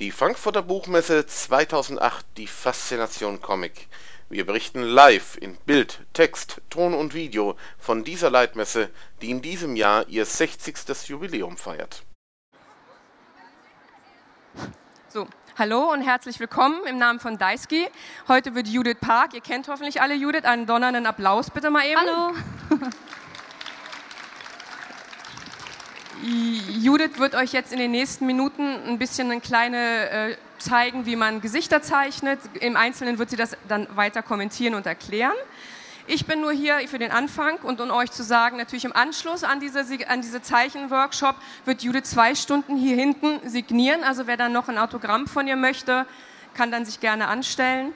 Die Frankfurter Buchmesse 2008, die Faszination Comic. Wir berichten live in Bild, Text, Ton und Video von dieser Leitmesse, die in diesem Jahr ihr 60. Jubiläum feiert. So, hallo und herzlich willkommen im Namen von Daiski. Heute wird Judith Park, ihr kennt hoffentlich alle Judith, einen donnernden Applaus bitte mal eben. Hallo. Judith wird euch jetzt in den nächsten Minuten ein bisschen eine kleine äh, zeigen, wie man Gesichter zeichnet. Im Einzelnen wird sie das dann weiter kommentieren und erklären. Ich bin nur hier für den Anfang und um euch zu sagen, natürlich im Anschluss an diese, an diese Zeichenworkshop wird Judith zwei Stunden hier hinten signieren. Also wer dann noch ein Autogramm von ihr möchte, kann dann sich gerne anstellen.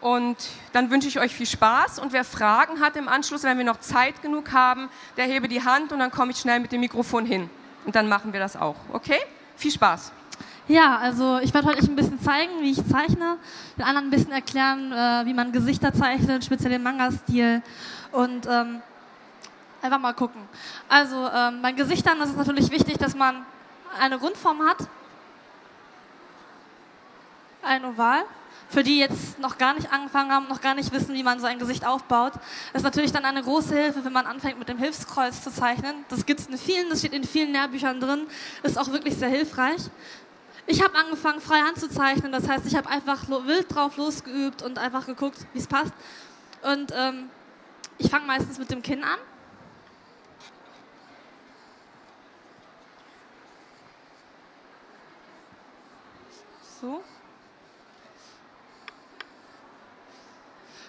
Und dann wünsche ich euch viel Spaß. Und wer Fragen hat im Anschluss, wenn wir noch Zeit genug haben, der hebe die Hand und dann komme ich schnell mit dem Mikrofon hin. Und dann machen wir das auch. Okay? Viel Spaß. Ja, also ich werde heute euch ein bisschen zeigen, wie ich zeichne, den anderen ein bisschen erklären, äh, wie man Gesichter zeichnet, speziell den Manga-Stil und ähm, einfach mal gucken. Also ähm, bei Gesichtern ist es natürlich wichtig, dass man eine Grundform hat, ein Oval für die jetzt noch gar nicht angefangen haben, noch gar nicht wissen, wie man so ein Gesicht aufbaut, ist natürlich dann eine große Hilfe, wenn man anfängt mit dem Hilfskreuz zu zeichnen. Das gibt es in vielen, das steht in vielen Lehrbüchern drin, ist auch wirklich sehr hilfreich. Ich habe angefangen, frei anzuzeichnen, das heißt, ich habe einfach wild drauf losgeübt und einfach geguckt, wie es passt. Und ähm, ich fange meistens mit dem Kinn an. So.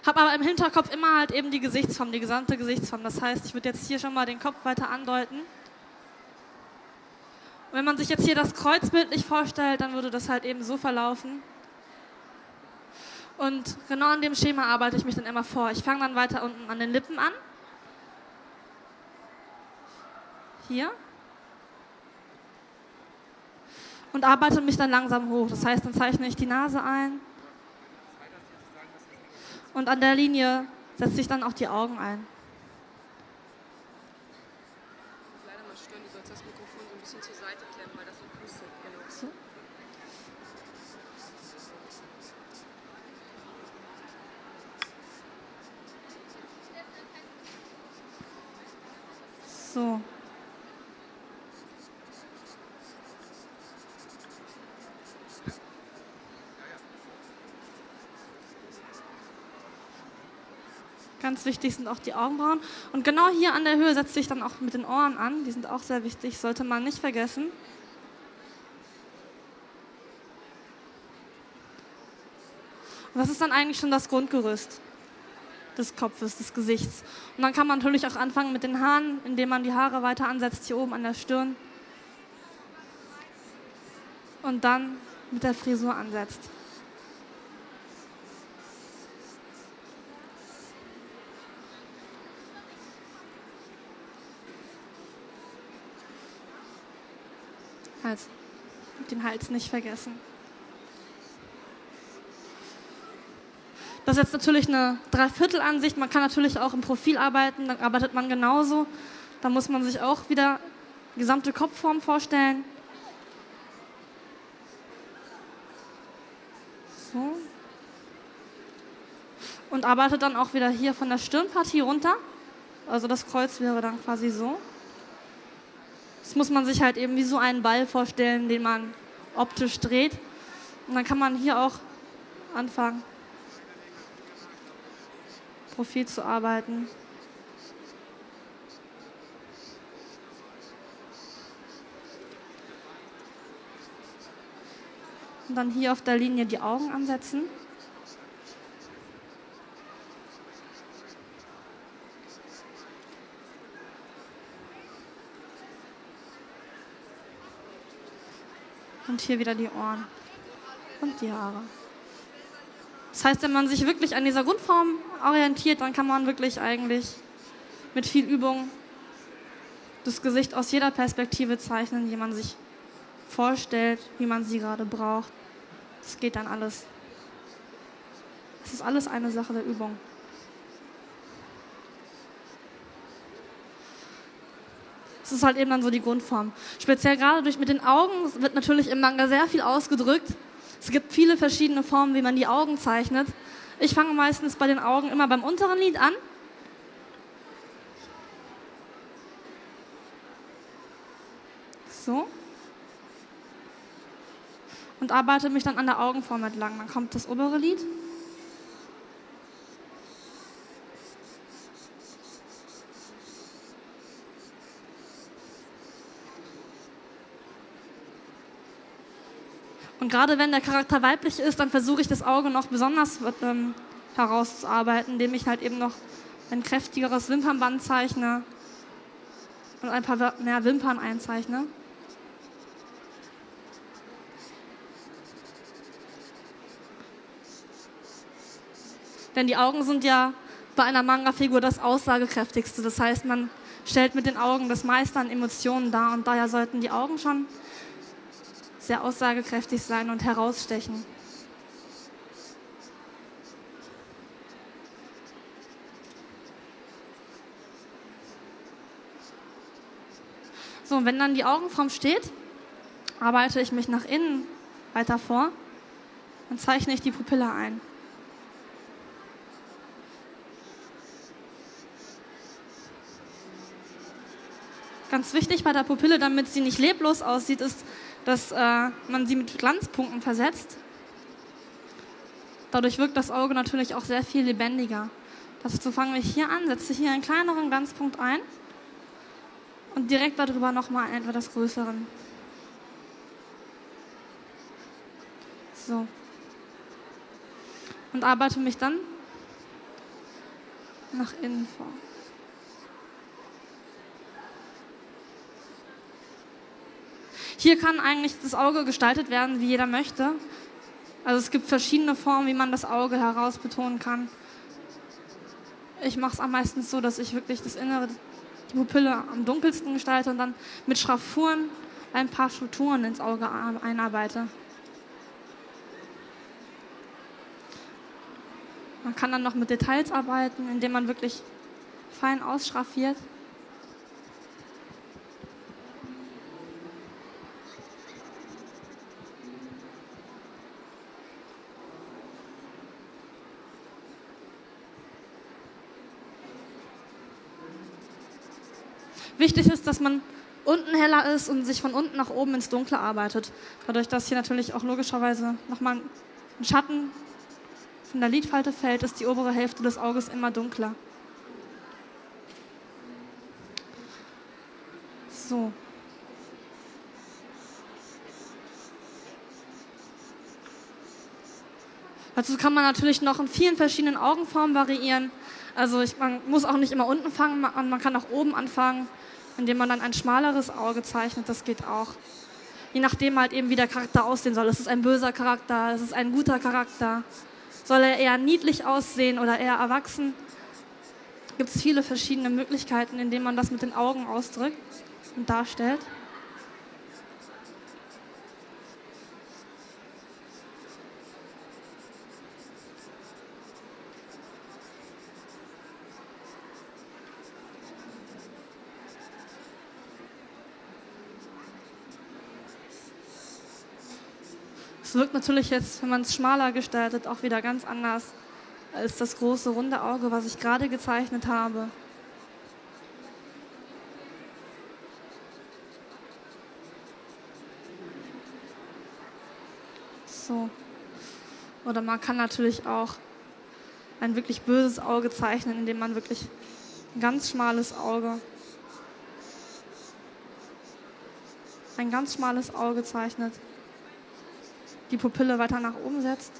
Habe aber im Hinterkopf immer halt eben die Gesichtsform, die gesamte Gesichtsform. Das heißt, ich würde jetzt hier schon mal den Kopf weiter andeuten. Und wenn man sich jetzt hier das Kreuzbild nicht vorstellt, dann würde das halt eben so verlaufen. Und genau an dem Schema arbeite ich mich dann immer vor. Ich fange dann weiter unten an den Lippen an. Hier. Und arbeite mich dann langsam hoch. Das heißt, dann zeichne ich die Nase ein. Und an der Linie setzt sich dann auch die Augen ein. Leider mal stören, du sollst das Mikrofon so ein bisschen zur Seite klemmen, weil das so pustet. Genau. So. so. Ganz wichtig sind auch die Augenbrauen. Und genau hier an der Höhe setzt sich dann auch mit den Ohren an. Die sind auch sehr wichtig, sollte man nicht vergessen. Und das ist dann eigentlich schon das Grundgerüst des Kopfes, des Gesichts. Und dann kann man natürlich auch anfangen mit den Haaren, indem man die Haare weiter ansetzt, hier oben an der Stirn. Und dann mit der Frisur ansetzt. Hals. Den Hals nicht vergessen. Das ist jetzt natürlich eine Dreiviertelansicht. Man kann natürlich auch im Profil arbeiten, dann arbeitet man genauso. Da muss man sich auch wieder die gesamte Kopfform vorstellen. So. Und arbeitet dann auch wieder hier von der Stirnpartie runter. Also das Kreuz wäre dann quasi so. Das muss man sich halt eben wie so einen Ball vorstellen, den man optisch dreht. Und dann kann man hier auch anfangen, Profil zu arbeiten. Und dann hier auf der Linie die Augen ansetzen. Und hier wieder die Ohren und die Haare. Das heißt, wenn man sich wirklich an dieser Grundform orientiert, dann kann man wirklich eigentlich mit viel Übung das Gesicht aus jeder Perspektive zeichnen, die man sich vorstellt, wie man sie gerade braucht. Das geht dann alles. Es ist alles eine Sache der Übung. Das ist halt eben dann so die Grundform. Speziell gerade durch mit den Augen wird natürlich im Manga sehr viel ausgedrückt. Es gibt viele verschiedene Formen, wie man die Augen zeichnet. Ich fange meistens bei den Augen immer beim unteren Lid an. So. Und arbeite mich dann an der Augenform entlang. Dann kommt das obere Lid. Und gerade wenn der Charakter weiblich ist, dann versuche ich das Auge noch besonders ähm, herauszuarbeiten, indem ich halt eben noch ein kräftigeres Wimpernband zeichne und ein paar mehr Wimpern einzeichne. Denn die Augen sind ja bei einer Manga-Figur das aussagekräftigste. Das heißt, man stellt mit den Augen das meiste an Emotionen dar und daher sollten die Augen schon sehr aussagekräftig sein und herausstechen. So, und wenn dann die Augenform steht, arbeite ich mich nach innen weiter vor und zeichne ich die Pupille ein. Ganz wichtig bei der Pupille, damit sie nicht leblos aussieht, ist, dass äh, man sie mit Glanzpunkten versetzt. Dadurch wirkt das Auge natürlich auch sehr viel lebendiger. Dazu fangen wir hier an, setze hier einen kleineren Glanzpunkt ein und direkt darüber nochmal einen etwas größeren. So. Und arbeite mich dann nach innen vor. Hier kann eigentlich das Auge gestaltet werden, wie jeder möchte. Also es gibt verschiedene Formen, wie man das Auge herausbetonen kann. Ich mache es am meisten so, dass ich wirklich das Innere, die Pupille am dunkelsten gestalte und dann mit Schraffuren ein paar Strukturen ins Auge einarbeite. Man kann dann noch mit Details arbeiten, indem man wirklich fein ausschraffiert. Wichtig ist, dass man unten heller ist und sich von unten nach oben ins Dunkle arbeitet. Dadurch, dass hier natürlich auch logischerweise nochmal ein Schatten von der Lidfalte fällt, ist die obere Hälfte des Auges immer dunkler. So. Dazu kann man natürlich noch in vielen verschiedenen Augenformen variieren. Also ich, man muss auch nicht immer unten fangen, man, man kann auch oben anfangen indem man dann ein schmaleres Auge zeichnet, das geht auch. Je nachdem halt eben, wie der Charakter aussehen soll. Ist es ein böser Charakter, ist es ein guter Charakter? Soll er eher niedlich aussehen oder eher erwachsen? Gibt es viele verschiedene Möglichkeiten, indem man das mit den Augen ausdrückt und darstellt. Wirkt natürlich jetzt, wenn man es schmaler gestaltet, auch wieder ganz anders als das große runde Auge, was ich gerade gezeichnet habe. So. Oder man kann natürlich auch ein wirklich böses Auge zeichnen, indem man wirklich ein ganz schmales Auge, ein ganz schmales Auge zeichnet die Pupille weiter nach oben setzt.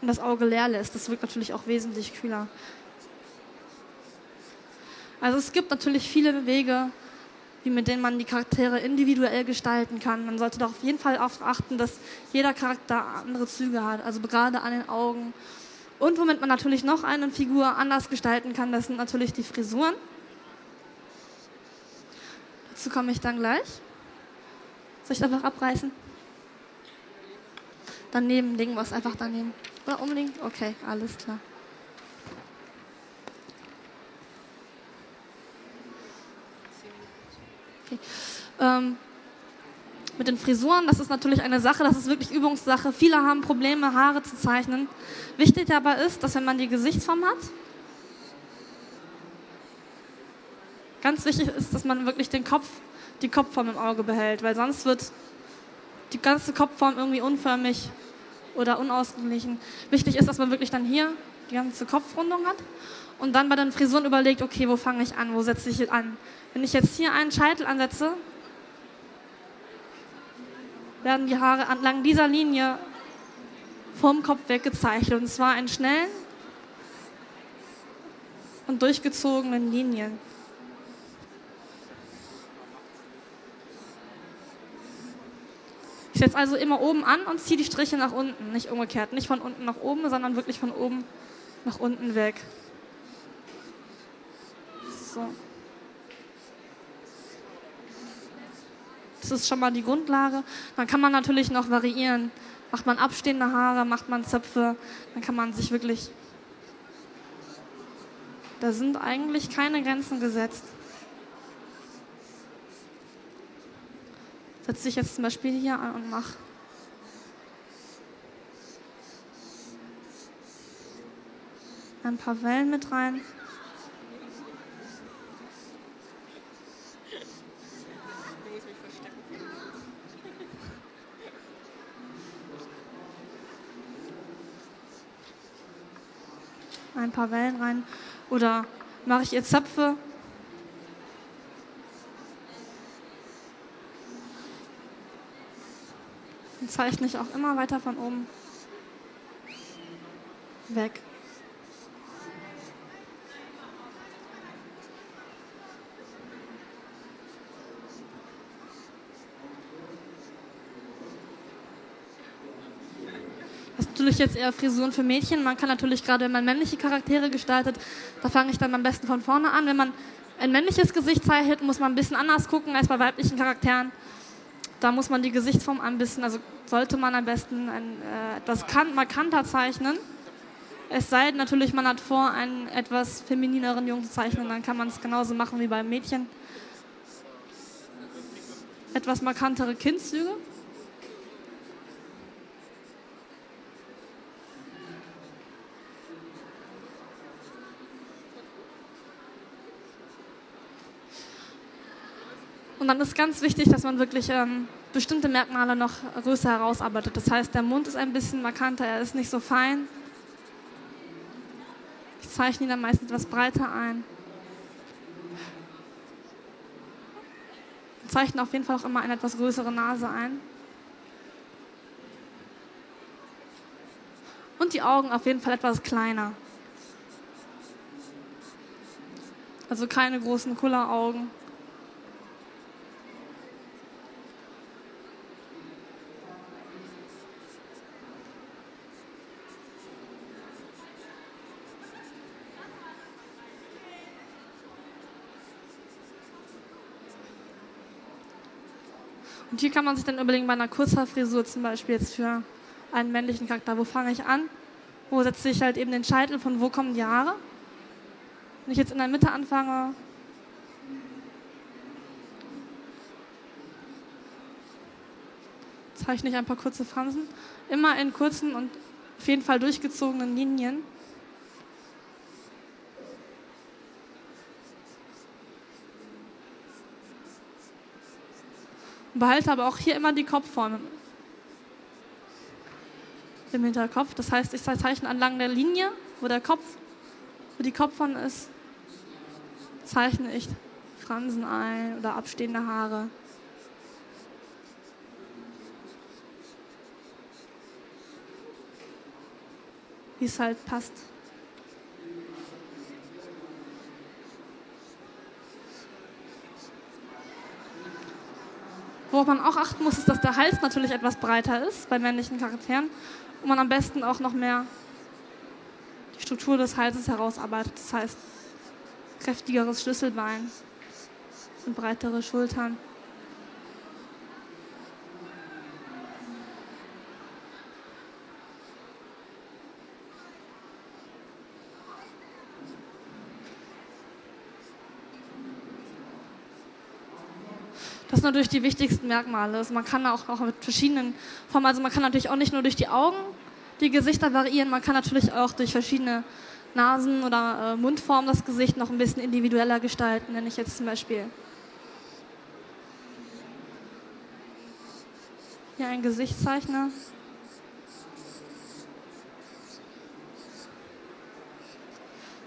Und das Auge leer lässt. Das wirkt natürlich auch wesentlich kühler. Also es gibt natürlich viele Wege, wie mit denen man die Charaktere individuell gestalten kann. Man sollte doch auf jeden Fall darauf achten, dass jeder Charakter andere Züge hat, also gerade an den Augen und womit man natürlich noch eine Figur anders gestalten kann, das sind natürlich die Frisuren. Dazu komme ich dann gleich. Soll ich das einfach abreißen? Daneben legen wir es einfach daneben. Oder umlegen? Okay, alles klar. Okay. Ähm, mit den Frisuren, das ist natürlich eine Sache, das ist wirklich Übungssache. Viele haben Probleme, Haare zu zeichnen. Wichtig dabei ist, dass wenn man die Gesichtsform hat, ganz wichtig ist, dass man wirklich den Kopf, die Kopfform im Auge behält, weil sonst wird die ganze Kopfform irgendwie unförmig oder unausgeglichen. Wichtig ist, dass man wirklich dann hier die ganze Kopfrundung hat und dann bei den Frisuren überlegt, okay, wo fange ich an, wo setze ich an. Wenn ich jetzt hier einen Scheitel ansetze, werden die Haare entlang dieser Linie vom Kopf weggezeichnet. Und zwar in schnellen und durchgezogenen Linien. Ich setze also immer oben an und ziehe die Striche nach unten, nicht umgekehrt. Nicht von unten nach oben, sondern wirklich von oben nach unten weg. So. Ist schon mal die Grundlage. Dann kann man natürlich noch variieren. Macht man abstehende Haare, macht man Zöpfe, dann kann man sich wirklich. Da sind eigentlich keine Grenzen gesetzt. Setze ich jetzt zum Beispiel hier an und mache. Ein paar Wellen mit rein. Ein paar Wellen rein. Oder mache ich ihr Zöpfe. Und zeichne ich auch immer weiter von oben weg. Natürlich jetzt eher Frisuren für Mädchen. Man kann natürlich gerade, wenn man männliche Charaktere gestaltet, da fange ich dann am besten von vorne an. Wenn man ein männliches Gesicht zeichnet, muss man ein bisschen anders gucken als bei weiblichen Charakteren. Da muss man die Gesichtsform ein bisschen, also sollte man am besten ein, äh, etwas kan markanter zeichnen. Es sei denn natürlich, man hat vor, einen etwas feminineren Jungen zu zeichnen, dann kann man es genauso machen wie beim Mädchen. Etwas markantere Kindzüge. Dann ist ganz wichtig, dass man wirklich ähm, bestimmte Merkmale noch größer herausarbeitet. Das heißt, der Mund ist ein bisschen markanter, er ist nicht so fein. Ich zeichne ihn dann meist etwas breiter ein. Ich zeichne auf jeden Fall auch immer eine etwas größere Nase ein. Und die Augen auf jeden Fall etwas kleiner. Also keine großen Kulleraugen. Und hier kann man sich dann überlegen, bei einer Kurzhaarfrisur zum Beispiel jetzt für einen männlichen Charakter, wo fange ich an? Wo setze ich halt eben den Scheitel, von wo kommen die Haare? Wenn ich jetzt in der Mitte anfange, zeichne ich ein paar kurze Fransen, immer in kurzen und auf jeden Fall durchgezogenen Linien. Behalte aber auch hier immer die Kopfform im Hinterkopf. Das heißt, ich zeichne entlang der Linie, wo der Kopf, wo die Kopfform ist, zeichne ich Fransen ein oder abstehende Haare. Wie es halt passt. Worauf man auch achten muss, ist, dass der Hals natürlich etwas breiter ist bei männlichen Charakteren und man am besten auch noch mehr die Struktur des Halses herausarbeitet. Das heißt, kräftigeres Schlüsselbein und breitere Schultern. Sind natürlich die wichtigsten Merkmale. Also man kann auch, auch mit verschiedenen Formen, also man kann natürlich auch nicht nur durch die Augen die Gesichter variieren, man kann natürlich auch durch verschiedene Nasen- oder äh, Mundformen das Gesicht noch ein bisschen individueller gestalten, wenn ich jetzt zum Beispiel hier ein Gesicht zeichne.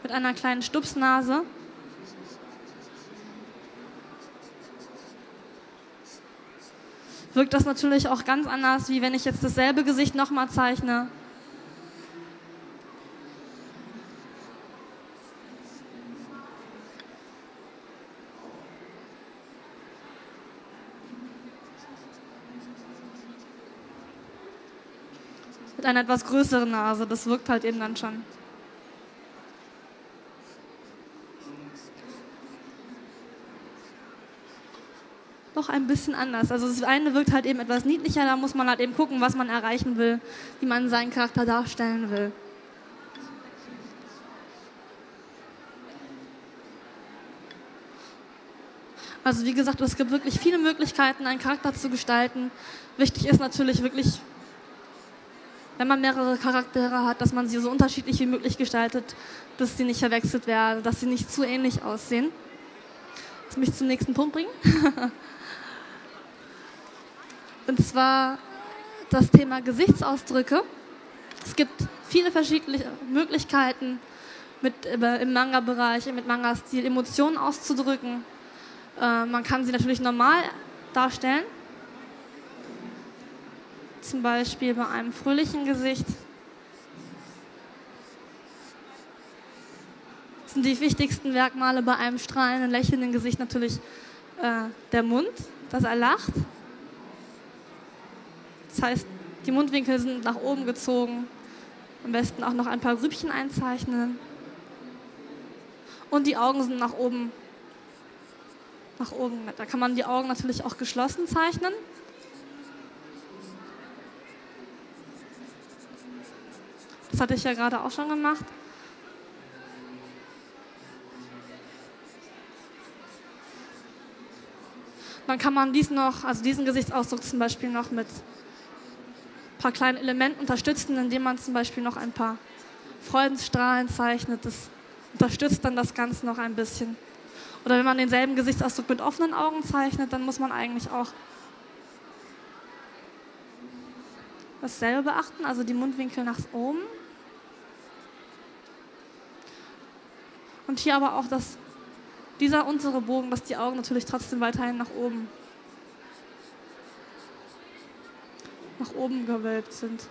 Mit einer kleinen Stupsnase. Wirkt das natürlich auch ganz anders, wie wenn ich jetzt dasselbe Gesicht nochmal zeichne. Mit einer etwas größeren Nase, das wirkt halt eben dann schon. Doch ein bisschen anders. Also das eine wirkt halt eben etwas niedlicher, da muss man halt eben gucken, was man erreichen will, wie man seinen Charakter darstellen will. Also wie gesagt, es gibt wirklich viele Möglichkeiten, einen Charakter zu gestalten. Wichtig ist natürlich wirklich, wenn man mehrere Charaktere hat, dass man sie so unterschiedlich wie möglich gestaltet, dass sie nicht verwechselt werden, dass sie nicht zu ähnlich aussehen. Das mich zum nächsten Punkt bringen. Und zwar das Thema Gesichtsausdrücke. Es gibt viele verschiedene Möglichkeiten, mit, im Manga-Bereich, mit Manga-Stil Emotionen auszudrücken. Äh, man kann sie natürlich normal darstellen. Zum Beispiel bei einem fröhlichen Gesicht. Das sind die wichtigsten Merkmale bei einem strahlenden, lächelnden Gesicht natürlich äh, der Mund, dass er lacht. Das heißt, die Mundwinkel sind nach oben gezogen. Am besten auch noch ein paar Grübchen einzeichnen. Und die Augen sind nach oben. Nach oben. Da kann man die Augen natürlich auch geschlossen zeichnen. Das hatte ich ja gerade auch schon gemacht. Dann kann man dies noch, also diesen Gesichtsausdruck zum Beispiel noch mit paar kleinen Elementen unterstützen, indem man zum Beispiel noch ein paar Freudenstrahlen zeichnet. Das unterstützt dann das Ganze noch ein bisschen. Oder wenn man denselben Gesichtsausdruck mit offenen Augen zeichnet, dann muss man eigentlich auch dasselbe beachten, also die Mundwinkel nach oben. Und hier aber auch das, dieser untere Bogen, dass die Augen natürlich trotzdem weiterhin nach oben nach oben gewölbt sind.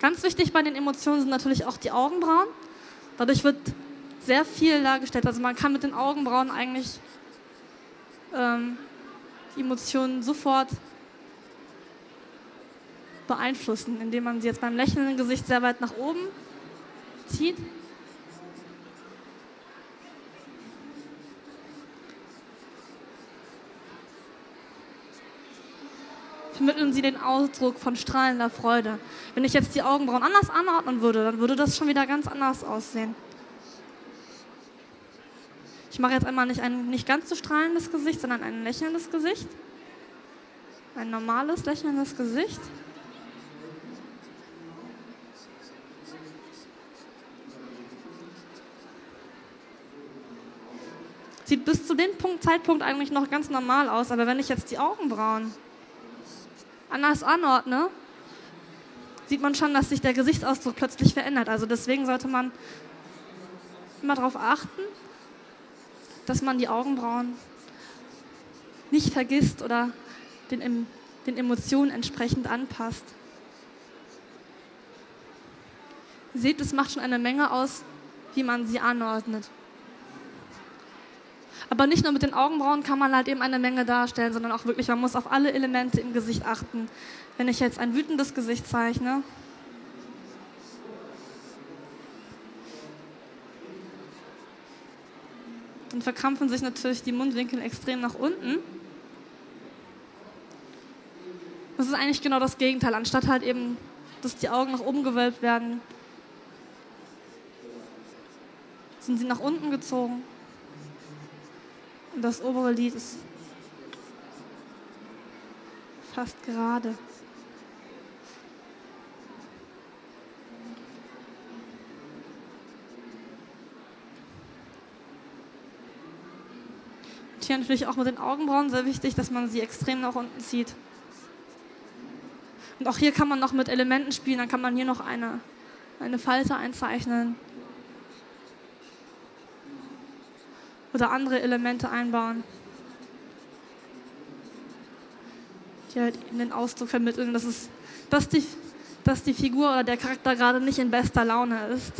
Ganz wichtig bei den Emotionen sind natürlich auch die Augenbrauen. Dadurch wird sehr viel dargestellt. Also man kann mit den Augenbrauen eigentlich ähm, die Emotionen sofort beeinflussen, indem man sie jetzt beim lächelnden Gesicht sehr weit nach oben zieht vermitteln sie den Ausdruck von strahlender Freude. Wenn ich jetzt die Augenbrauen anders anordnen würde, dann würde das schon wieder ganz anders aussehen. Ich mache jetzt einmal nicht ein nicht ganz so strahlendes Gesicht, sondern ein lächelndes Gesicht. Ein normales, lächelndes Gesicht. Sieht bis zu dem Punkt, Zeitpunkt eigentlich noch ganz normal aus, aber wenn ich jetzt die Augenbrauen anders anordne, sieht man schon, dass sich der Gesichtsausdruck plötzlich verändert. Also deswegen sollte man immer darauf achten, dass man die Augenbrauen nicht vergisst oder den, den Emotionen entsprechend anpasst. Ihr seht, es macht schon eine Menge aus, wie man sie anordnet. Aber nicht nur mit den Augenbrauen kann man halt eben eine Menge darstellen, sondern auch wirklich, man muss auf alle Elemente im Gesicht achten. Wenn ich jetzt ein wütendes Gesicht zeichne, dann verkrampfen sich natürlich die Mundwinkel extrem nach unten. Das ist eigentlich genau das Gegenteil. Anstatt halt eben, dass die Augen nach oben gewölbt werden, sind sie nach unten gezogen. Das obere Lid ist fast gerade. Und hier natürlich auch mit den Augenbrauen sehr wichtig, dass man sie extrem nach unten zieht. Und auch hier kann man noch mit Elementen spielen, dann kann man hier noch eine, eine Falte einzeichnen. Oder andere Elemente einbauen. Die halt eben den Ausdruck vermitteln, dass, es, dass, die, dass die Figur oder der Charakter gerade nicht in bester Laune ist.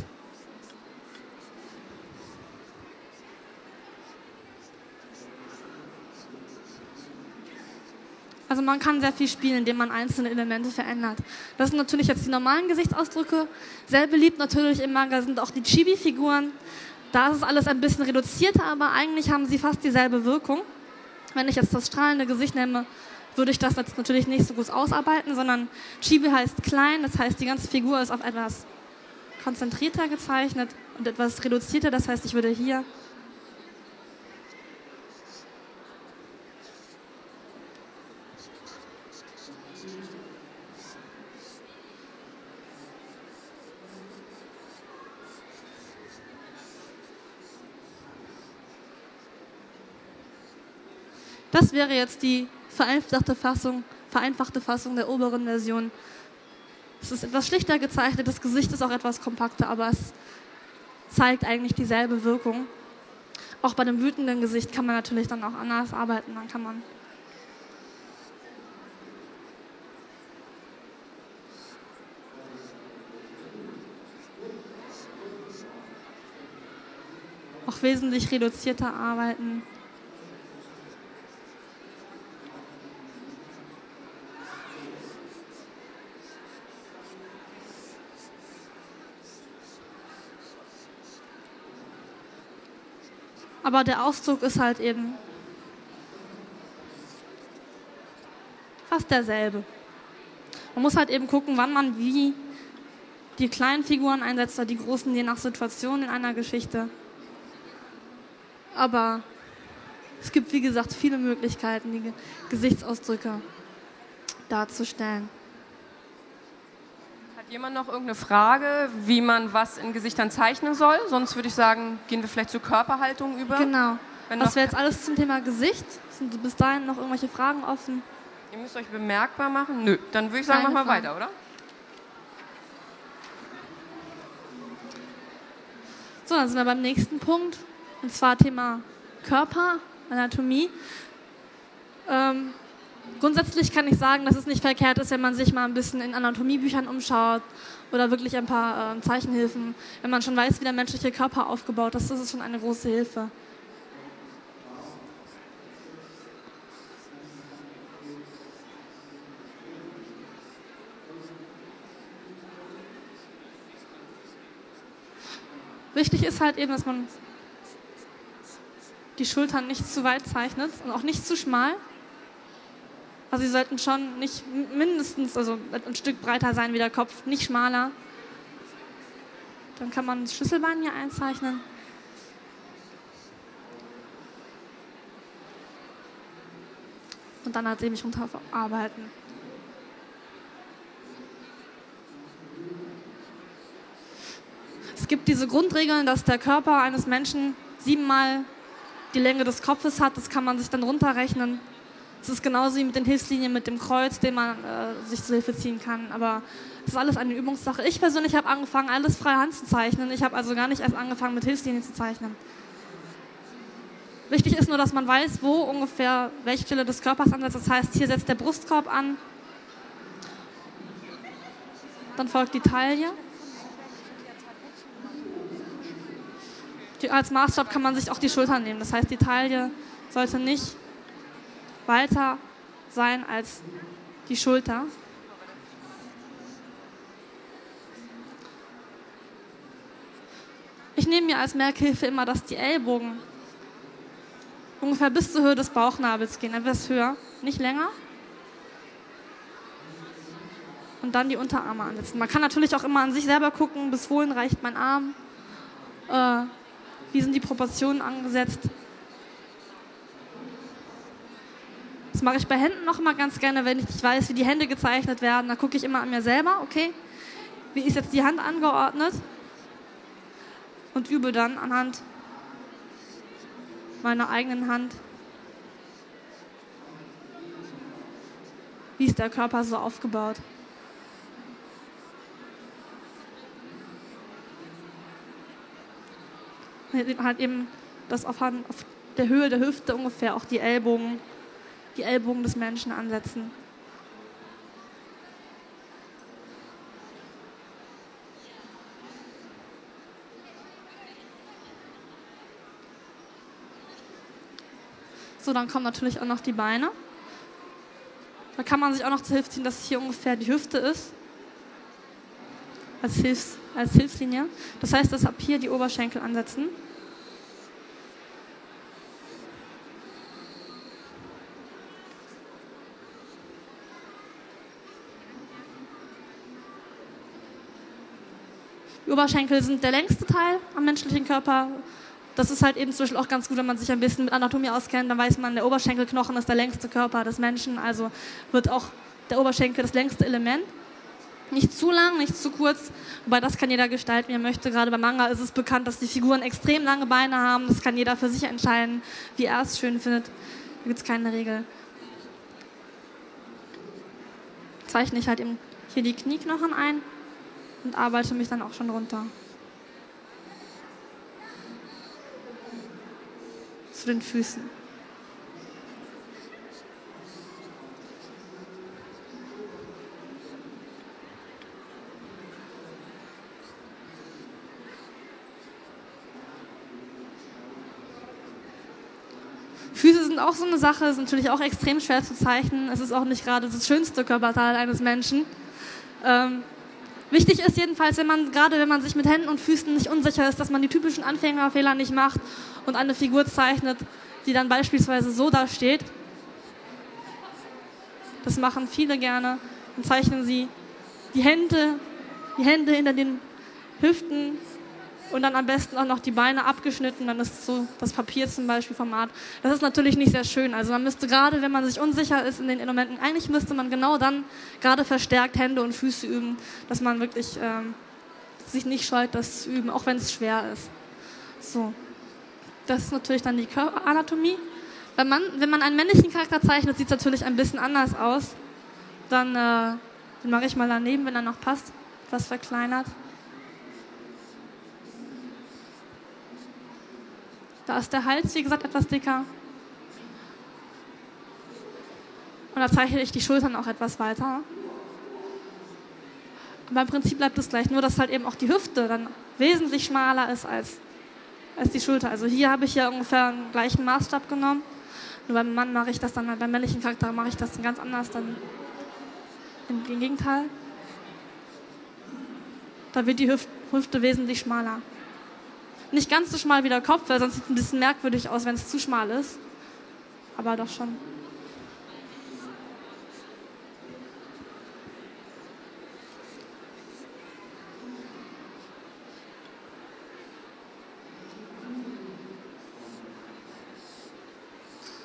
Also man kann sehr viel spielen, indem man einzelne Elemente verändert. Das sind natürlich jetzt die normalen Gesichtsausdrücke. Sehr beliebt natürlich im Manga sind auch die Chibi-Figuren. Da ist es alles ein bisschen reduzierter, aber eigentlich haben sie fast dieselbe Wirkung. Wenn ich jetzt das strahlende Gesicht nehme, würde ich das jetzt natürlich nicht so gut ausarbeiten, sondern Chibi heißt klein, das heißt, die ganze Figur ist auf etwas konzentrierter gezeichnet und etwas reduzierter, das heißt, ich würde hier Das wäre jetzt die vereinfachte Fassung, vereinfachte Fassung der oberen Version. Es ist etwas schlichter gezeichnet, das Gesicht ist auch etwas kompakter, aber es zeigt eigentlich dieselbe Wirkung. Auch bei dem wütenden Gesicht kann man natürlich dann auch anders arbeiten. Dann kann man auch wesentlich reduzierter arbeiten. Aber der Ausdruck ist halt eben fast derselbe. Man muss halt eben gucken, wann man wie die kleinen Figuren einsetzt oder die großen, je nach Situation in einer Geschichte. Aber es gibt, wie gesagt, viele Möglichkeiten, die Gesichtsausdrücke darzustellen jemand noch irgendeine Frage, wie man was in Gesichtern zeichnen soll? Sonst würde ich sagen, gehen wir vielleicht zur Körperhaltung über. Genau. Wenn das wäre jetzt alles zum Thema Gesicht. Sind bis dahin noch irgendwelche Fragen offen? Ihr müsst euch bemerkbar machen? Nö. Dann würde ich sagen, machen wir weiter, oder? So, dann sind wir beim nächsten Punkt. Und zwar Thema Körper, Anatomie. Ähm, Grundsätzlich kann ich sagen, dass es nicht verkehrt ist, wenn man sich mal ein bisschen in Anatomiebüchern umschaut oder wirklich ein paar äh, Zeichenhilfen. Wenn man schon weiß, wie der menschliche Körper aufgebaut ist, das ist schon eine große Hilfe. Wichtig ist halt eben, dass man die Schultern nicht zu weit zeichnet und auch nicht zu schmal. Also sie sollten schon nicht mindestens, also ein Stück breiter sein wie der Kopf, nicht schmaler. Dann kann man das Schlüsselbein hier einzeichnen. Und dann halt eben runterarbeiten. Es gibt diese Grundregeln, dass der Körper eines Menschen siebenmal die Länge des Kopfes hat. Das kann man sich dann runterrechnen. Es ist genauso wie mit den Hilfslinien mit dem Kreuz, den man äh, sich zur Hilfe ziehen kann. Aber es ist alles eine Übungssache. Ich persönlich habe angefangen, alles frei Hand zu zeichnen. Ich habe also gar nicht erst angefangen, mit Hilfslinien zu zeichnen. Wichtig ist nur, dass man weiß, wo ungefähr welche Stelle des Körpers ansetzt. Das heißt, hier setzt der Brustkorb an. Dann folgt die Taille. Die, als Maßstab kann man sich auch die Schultern nehmen. Das heißt, die Taille sollte nicht weiter sein als die Schulter. Ich nehme mir als Merkhilfe immer, dass die Ellbogen ungefähr bis zur Höhe des Bauchnabels gehen, etwas höher, nicht länger. Und dann die Unterarme ansetzen. Man kann natürlich auch immer an sich selber gucken, bis wohin reicht mein Arm. Äh, Wie sind die Proportionen angesetzt? Das mache ich bei Händen noch immer ganz gerne, wenn ich nicht weiß, wie die Hände gezeichnet werden. Da gucke ich immer an mir selber, okay, wie ist jetzt die Hand angeordnet? Und übe dann anhand meiner eigenen Hand, wie ist der Körper so aufgebaut. Halt eben das auf der Höhe der Hüfte ungefähr auch die Ellbogen die Ellbogen des Menschen ansetzen. So, dann kommen natürlich auch noch die Beine. Da kann man sich auch noch zur Hilfe ziehen, dass hier ungefähr die Hüfte ist. Als, Hilfs-, als Hilfslinie. Das heißt, dass ab hier die Oberschenkel ansetzen. Oberschenkel sind der längste Teil am menschlichen Körper. Das ist halt eben Beispiel auch ganz gut, wenn man sich ein bisschen mit Anatomie auskennt, dann weiß man, der Oberschenkelknochen ist der längste Körper des Menschen, also wird auch der Oberschenkel das längste Element. Nicht zu lang, nicht zu kurz, wobei das kann jeder gestalten, wie er möchte. Gerade beim Manga ist es bekannt, dass die Figuren extrem lange Beine haben. Das kann jeder für sich entscheiden, wie er es schön findet. Da gibt es keine Regel. Zeichne ich halt eben hier die Knieknochen ein und arbeite mich dann auch schon runter. Zu den Füßen. Füße sind auch so eine Sache, ist natürlich auch extrem schwer zu zeichnen. Es ist auch nicht gerade das schönste Körperteil eines Menschen. Ähm, Wichtig ist jedenfalls, wenn man, gerade wenn man sich mit Händen und Füßen nicht unsicher ist, dass man die typischen Anfängerfehler nicht macht und eine Figur zeichnet, die dann beispielsweise so da steht. Das machen viele gerne. Dann zeichnen sie die Hände, die Hände hinter den Hüften und dann am besten auch noch die Beine abgeschnitten, dann ist so das Papier zum Beispiel Format. Das ist natürlich nicht sehr schön. Also man müsste gerade, wenn man sich unsicher ist in den Elementen, eigentlich müsste man genau dann gerade verstärkt Hände und Füße üben, dass man wirklich ähm, sich nicht scheut, das zu üben, auch wenn es schwer ist. So, das ist natürlich dann die Körperanatomie. Wenn man, wenn man einen männlichen Charakter zeichnet, sieht es natürlich ein bisschen anders aus. Dann äh, den mache ich mal daneben, wenn er noch passt, etwas verkleinert. Da ist der Hals, wie gesagt, etwas dicker. Und da zeichne ich die Schultern auch etwas weiter. Aber im Prinzip bleibt es gleich, nur dass halt eben auch die Hüfte dann wesentlich schmaler ist als, als die Schulter. Also hier habe ich ja ungefähr einen gleichen Maßstab genommen. Nur beim Mann mache ich das dann, beim männlichen Charakter mache ich das dann ganz anders, dann im Gegenteil. Da wird die Hüfte wesentlich schmaler. Nicht ganz so schmal wie der Kopf, weil sonst sieht es ein bisschen merkwürdig aus, wenn es zu schmal ist. Aber doch schon.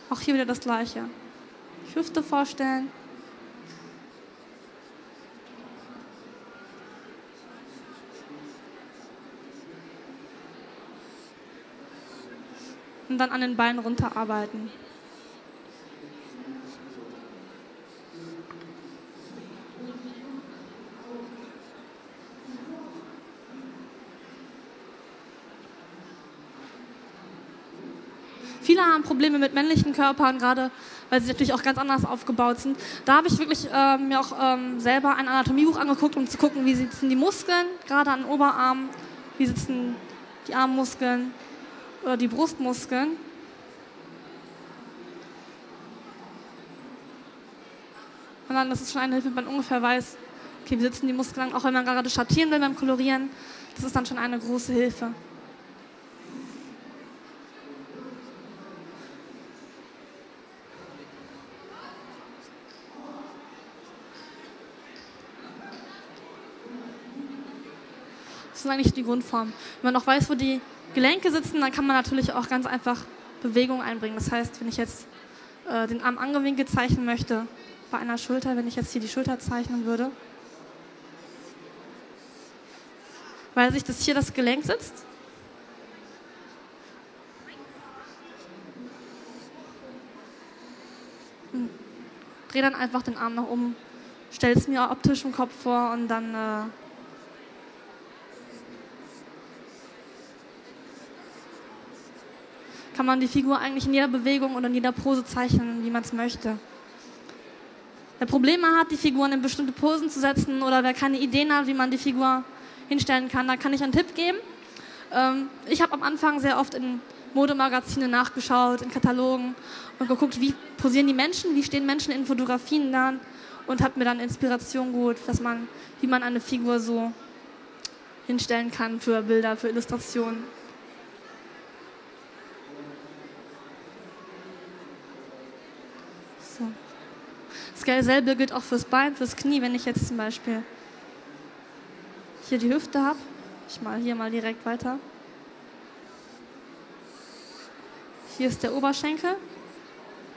Auch hier wieder das gleiche. Hüfte vorstellen. Und dann an den Beinen runterarbeiten. Viele haben Probleme mit männlichen Körpern, gerade weil sie natürlich auch ganz anders aufgebaut sind. Da habe ich wirklich äh, mir auch ähm, selber ein Anatomiebuch angeguckt, um zu gucken, wie sitzen die Muskeln, gerade an den Oberarmen, wie sitzen die Armmuskeln, oder die Brustmuskeln. Und dann ist es schon eine Hilfe, wenn man ungefähr weiß, okay, wie sitzen die Muskeln, auch wenn man gerade schattieren will beim Kolorieren. Das ist dann schon eine große Hilfe. Das ist eigentlich die Grundform. Wenn man auch weiß, wo die Gelenke sitzen, dann kann man natürlich auch ganz einfach Bewegung einbringen. Das heißt, wenn ich jetzt äh, den Arm angewinkelt zeichnen möchte, bei einer Schulter, wenn ich jetzt hier die Schulter zeichnen würde, weil sich das hier das Gelenk sitzt. Drehe dann einfach den Arm nach oben, stelle es mir optisch im Kopf vor und dann äh, kann man die Figur eigentlich in jeder Bewegung oder in jeder Pose zeichnen, wie man es möchte. Wer Probleme hat, die Figuren in bestimmte Posen zu setzen oder wer keine Ideen hat, wie man die Figur hinstellen kann, da kann ich einen Tipp geben. Ähm, ich habe am Anfang sehr oft in Modemagazine nachgeschaut, in Katalogen und geguckt, wie posieren die Menschen, wie stehen Menschen in Fotografien da und habe mir dann Inspiration geholt, dass man, wie man eine Figur so hinstellen kann für Bilder, für Illustrationen. Das selbe gilt auch fürs Bein, fürs Knie, wenn ich jetzt zum Beispiel hier die Hüfte habe. Ich mal hier mal direkt weiter. Hier ist der Oberschenkel.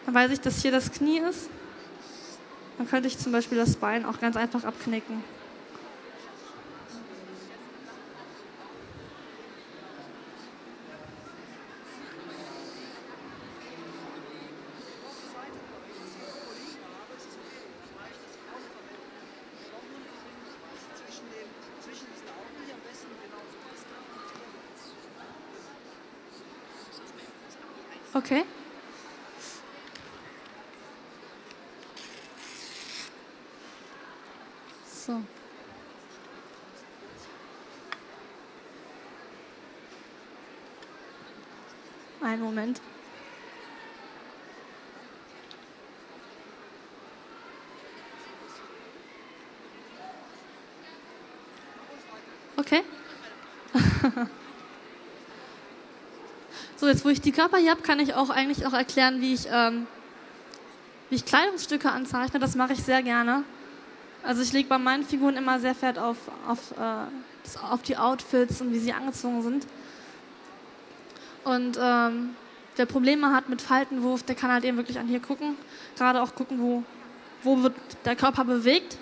Dann weiß ich, dass hier das Knie ist. Dann könnte ich zum Beispiel das Bein auch ganz einfach abknicken. Okay. So. Einen Moment. Okay. So, jetzt wo ich die Körper hier habe, kann ich auch eigentlich auch erklären, wie ich, ähm, wie ich Kleidungsstücke anzeichne. Das mache ich sehr gerne. Also ich lege bei meinen Figuren immer sehr Wert auf, auf, äh, auf die Outfits und wie sie angezogen sind. Und ähm, wer Probleme hat mit Faltenwurf, der kann halt eben wirklich an hier gucken. Gerade auch gucken, wo, wo wird der Körper bewegt.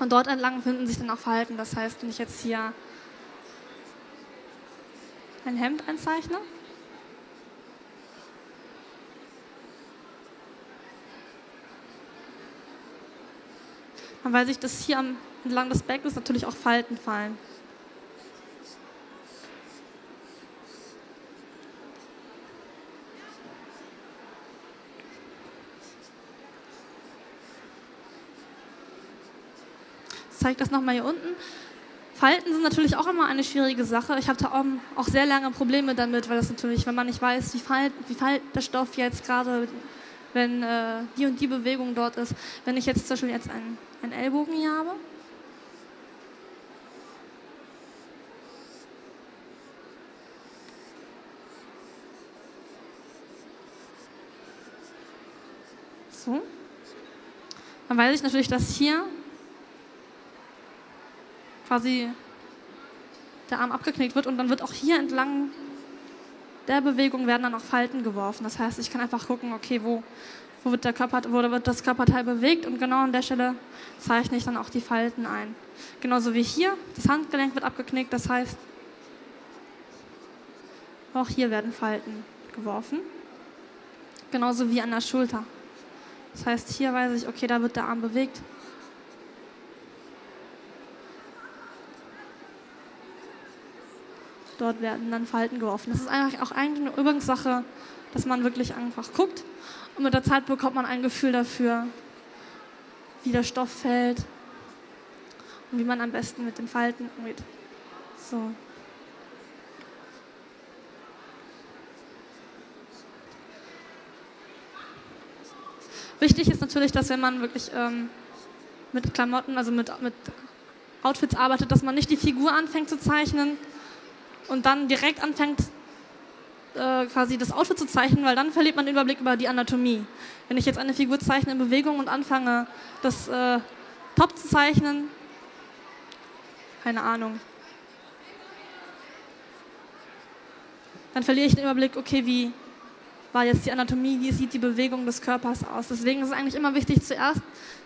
Und dort entlang finden sich dann auch Verhalten. Das heißt, wenn ich jetzt hier ein Hemd einzeichne, weil sich das hier am, entlang des Beckens natürlich auch Falten fallen. Ich zeige das nochmal hier unten. Falten sind natürlich auch immer eine schwierige Sache. Ich hatte auch sehr lange Probleme damit, weil das natürlich, wenn man nicht weiß, wie fällt, wie der Stoff jetzt gerade wenn äh, die und die Bewegung dort ist. Wenn ich jetzt zum Beispiel jetzt einen, einen Ellbogen hier habe, So. Dann weiß ich natürlich, dass hier quasi der Arm abgeknickt wird und dann wird auch hier entlang der Bewegung werden dann auch Falten geworfen. Das heißt, ich kann einfach gucken, okay, wo, wo, wird, der Körper, wo wird das Körperteil bewegt und genau an der Stelle zeichne ich dann auch die Falten ein. Genauso wie hier, das Handgelenk wird abgeknickt, das heißt, auch hier werden Falten geworfen. Genauso wie an der Schulter. Das heißt, hier weiß ich, okay, da wird der Arm bewegt. Dort werden dann Falten geworfen. Das ist eigentlich auch eigentlich eine Übungssache, dass man wirklich einfach guckt. Und mit der Zeit bekommt man ein Gefühl dafür, wie der Stoff fällt und wie man am besten mit den Falten umgeht. So. Wichtig ist natürlich, dass wenn man wirklich ähm, mit Klamotten, also mit, mit Outfits arbeitet, dass man nicht die Figur anfängt zu zeichnen, und dann direkt anfängt, äh, quasi das Outfit zu zeichnen, weil dann verliert man den Überblick über die Anatomie. Wenn ich jetzt eine Figur zeichne in Bewegung und anfange, das äh, Top zu zeichnen, keine Ahnung. dann verliere ich den Überblick, okay, wie war jetzt die Anatomie, wie sieht die Bewegung des Körpers aus. Deswegen ist es eigentlich immer wichtig, zuerst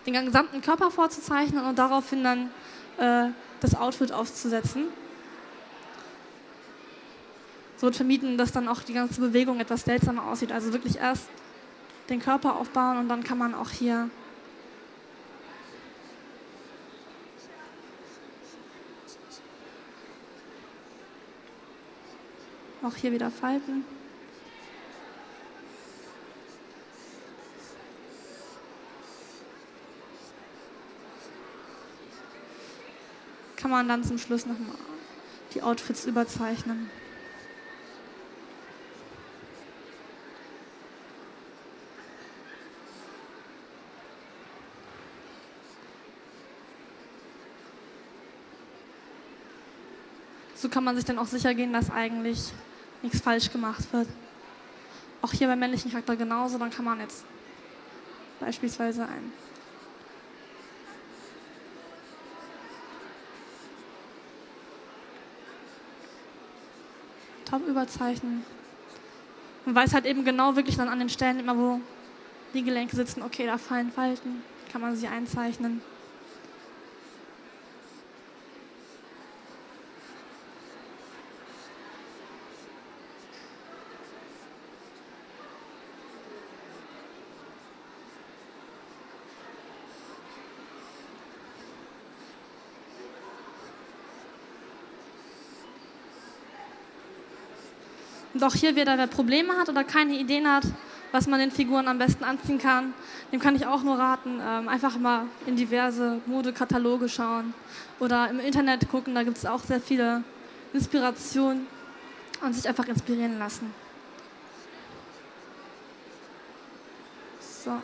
den gesamten Körper vorzuzeichnen und daraufhin dann äh, das Outfit aufzusetzen. So wird vermieden, dass dann auch die ganze Bewegung etwas seltsamer aussieht. Also wirklich erst den Körper aufbauen und dann kann man auch hier auch hier wieder falten. Kann man dann zum Schluss nochmal die Outfits überzeichnen. So kann man sich dann auch sicher gehen, dass eigentlich nichts falsch gemacht wird. Auch hier beim männlichen Charakter genauso, dann kann man jetzt beispielsweise ein Top überzeichnen. Man weiß halt eben genau wirklich dann an den Stellen immer, wo die Gelenke sitzen, okay, da fallen Falten, kann man sie einzeichnen. Auch hier wieder, wer Probleme hat oder keine Ideen hat, was man den Figuren am besten anziehen kann, dem kann ich auch nur raten, ähm, einfach mal in diverse Modekataloge schauen oder im Internet gucken, da gibt es auch sehr viele Inspirationen und sich einfach inspirieren lassen. So.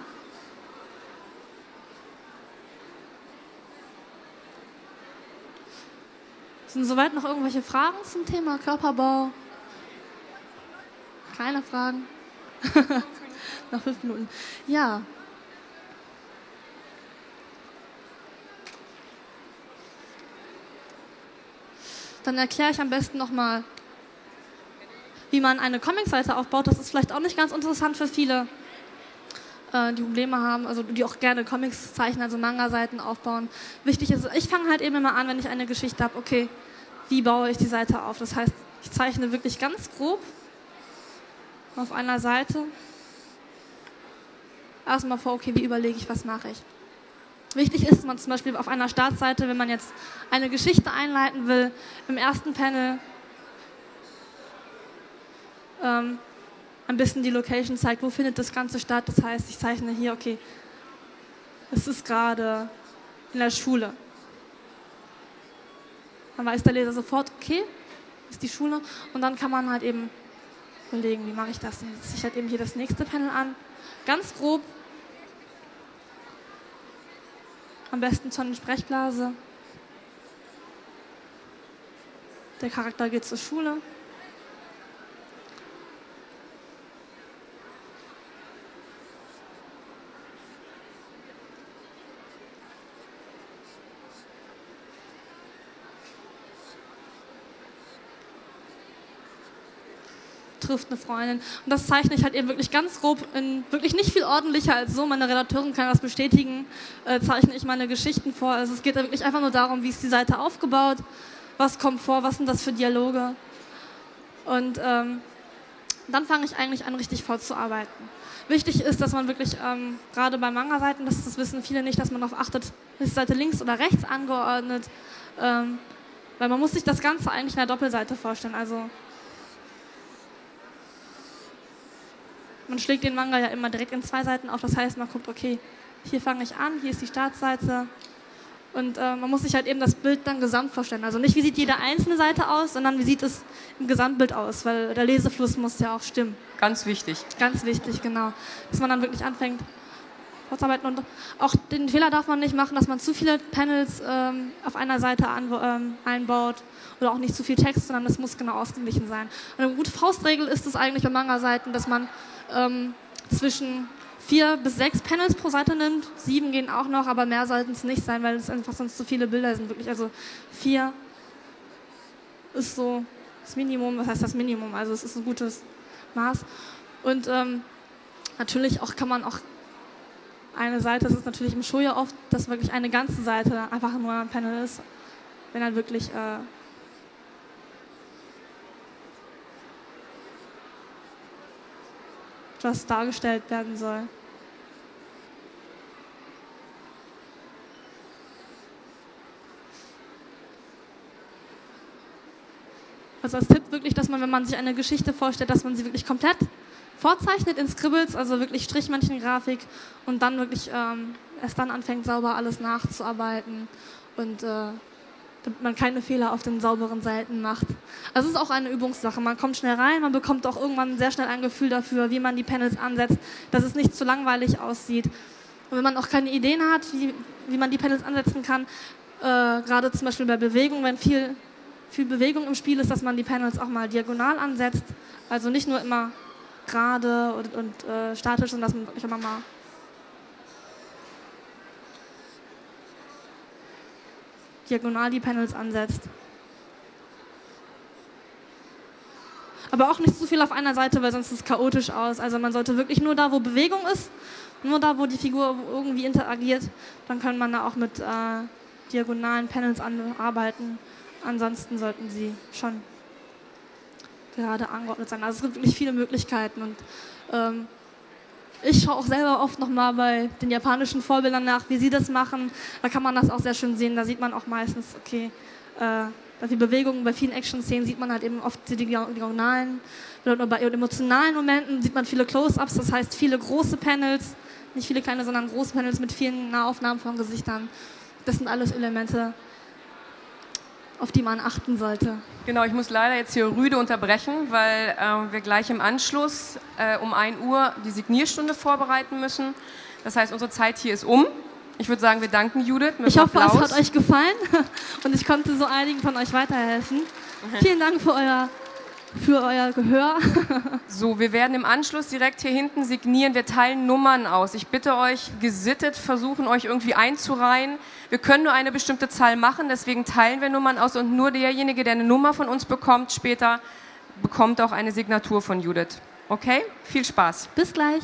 Sind soweit noch irgendwelche Fragen zum Thema Körperbau? Keine Fragen? Nach fünf Minuten. Ja. Dann erkläre ich am besten nochmal, wie man eine Comicseite aufbaut. Das ist vielleicht auch nicht ganz interessant für viele, äh, die Probleme haben, also die auch gerne Comics zeichnen, also Manga-Seiten aufbauen. Wichtig ist, ich fange halt eben immer an, wenn ich eine Geschichte habe, okay, wie baue ich die Seite auf? Das heißt, ich zeichne wirklich ganz grob auf einer Seite. Erstmal vor, okay, wie überlege ich, was mache ich. Wichtig ist man zum Beispiel auf einer Startseite, wenn man jetzt eine Geschichte einleiten will, im ersten Panel ähm, ein bisschen die Location zeigt, wo findet das Ganze statt. Das heißt, ich zeichne hier, okay, es ist gerade in der Schule. Dann weiß der Leser sofort, okay, ist die Schule. Und dann kann man halt eben überlegen, wie mache ich das. Dann setze ich halt eben hier das nächste Panel an. Ganz grob. Am besten zur Sprechblase. Der Charakter geht zur Schule. Trifft eine Freundin. Und das zeichne ich halt eben wirklich ganz grob, in, wirklich nicht viel ordentlicher als so. Meine Redakteurin kann das bestätigen, äh, zeichne ich meine Geschichten vor. Also es geht da wirklich einfach nur darum, wie ist die Seite aufgebaut, was kommt vor, was sind das für Dialoge. Und ähm, dann fange ich eigentlich an, richtig vorzuarbeiten. Wichtig ist, dass man wirklich, ähm, gerade bei Manga-Seiten, das, das, wissen viele nicht, dass man darauf achtet, ist die Seite links oder rechts angeordnet. Ähm, weil man muss sich das Ganze eigentlich in der Doppelseite vorstellen. Also man schlägt den Manga ja immer direkt in zwei Seiten auf. Das heißt, man guckt, okay, hier fange ich an, hier ist die Startseite. Und äh, man muss sich halt eben das Bild dann gesamt vorstellen. Also nicht, wie sieht jede einzelne Seite aus, sondern wie sieht es im Gesamtbild aus, weil der Lesefluss muss ja auch stimmen. Ganz wichtig. Ganz wichtig, genau. Dass man dann wirklich anfängt, vorzuarbeiten. Und auch den Fehler darf man nicht machen, dass man zu viele Panels ähm, auf einer Seite an, ähm, einbaut oder auch nicht zu viel Text, sondern es muss genau ausgeglichen sein. Und eine gute Faustregel ist es eigentlich bei Manga-Seiten, dass man ähm, zwischen vier bis sechs Panels pro Seite nimmt. Sieben gehen auch noch, aber mehr sollten es nicht sein, weil es einfach sonst zu viele Bilder sind. Wirklich, also vier ist so das Minimum, was heißt das Minimum? Also es ist ein gutes Maß. Und ähm, natürlich auch kann man auch eine Seite, das ist natürlich im Show ja oft, dass wirklich eine ganze Seite einfach nur ein Panel ist, wenn dann wirklich äh, was dargestellt werden soll. Also als Tipp wirklich, dass man, wenn man sich eine Geschichte vorstellt, dass man sie wirklich komplett vorzeichnet in Scribbles, also wirklich Strichmännchengrafik und dann wirklich ähm, erst dann anfängt, sauber alles nachzuarbeiten und äh, damit man keine Fehler auf den sauberen Seiten macht. Also es ist auch eine Übungssache. Man kommt schnell rein, man bekommt auch irgendwann sehr schnell ein Gefühl dafür, wie man die Panels ansetzt, dass es nicht zu langweilig aussieht. Und wenn man auch keine Ideen hat, wie, wie man die Panels ansetzen kann, äh, gerade zum Beispiel bei Bewegung, wenn viel, viel Bewegung im Spiel ist, dass man die Panels auch mal diagonal ansetzt. Also nicht nur immer gerade und, und äh, statisch, sondern dass man wirklich immer mal diagonal die Panels ansetzt. Aber auch nicht zu viel auf einer Seite, weil sonst sieht es chaotisch aus. Also man sollte wirklich nur da, wo Bewegung ist, nur da, wo die Figur irgendwie interagiert, dann kann man da auch mit äh, diagonalen Panels arbeiten. Ansonsten sollten sie schon gerade angeordnet sein. Also es gibt wirklich viele Möglichkeiten und ähm, ich schaue auch selber oft nochmal bei den japanischen Vorbildern nach, wie sie das machen. Da kann man das auch sehr schön sehen. Da sieht man auch meistens, okay, äh, bei vielen Bewegungen, bei vielen Action-Szenen sieht man halt eben oft die diagonalen. Bei emotionalen Momenten sieht man viele Close-Ups, das heißt viele große Panels, nicht viele kleine, sondern große Panels mit vielen Nahaufnahmen von Gesichtern. Das sind alles Elemente, auf die man achten sollte. Genau, ich muss leider jetzt hier rüde unterbrechen, weil äh, wir gleich im Anschluss äh, um 1 Uhr die Signierstunde vorbereiten müssen. Das heißt, unsere Zeit hier ist um. Ich würde sagen, wir danken Judith. ich hoffe, Applaus. es hat euch gefallen und ich konnte so einigen von euch weiterhelfen. Mhm. Vielen Dank für euer für euer Gehör. so, wir werden im Anschluss direkt hier hinten signieren. Wir teilen Nummern aus. Ich bitte euch, gesittet versuchen, euch irgendwie einzureihen. Wir können nur eine bestimmte Zahl machen, deswegen teilen wir Nummern aus und nur derjenige, der eine Nummer von uns bekommt, später bekommt auch eine Signatur von Judith. Okay? Viel Spaß. Bis gleich.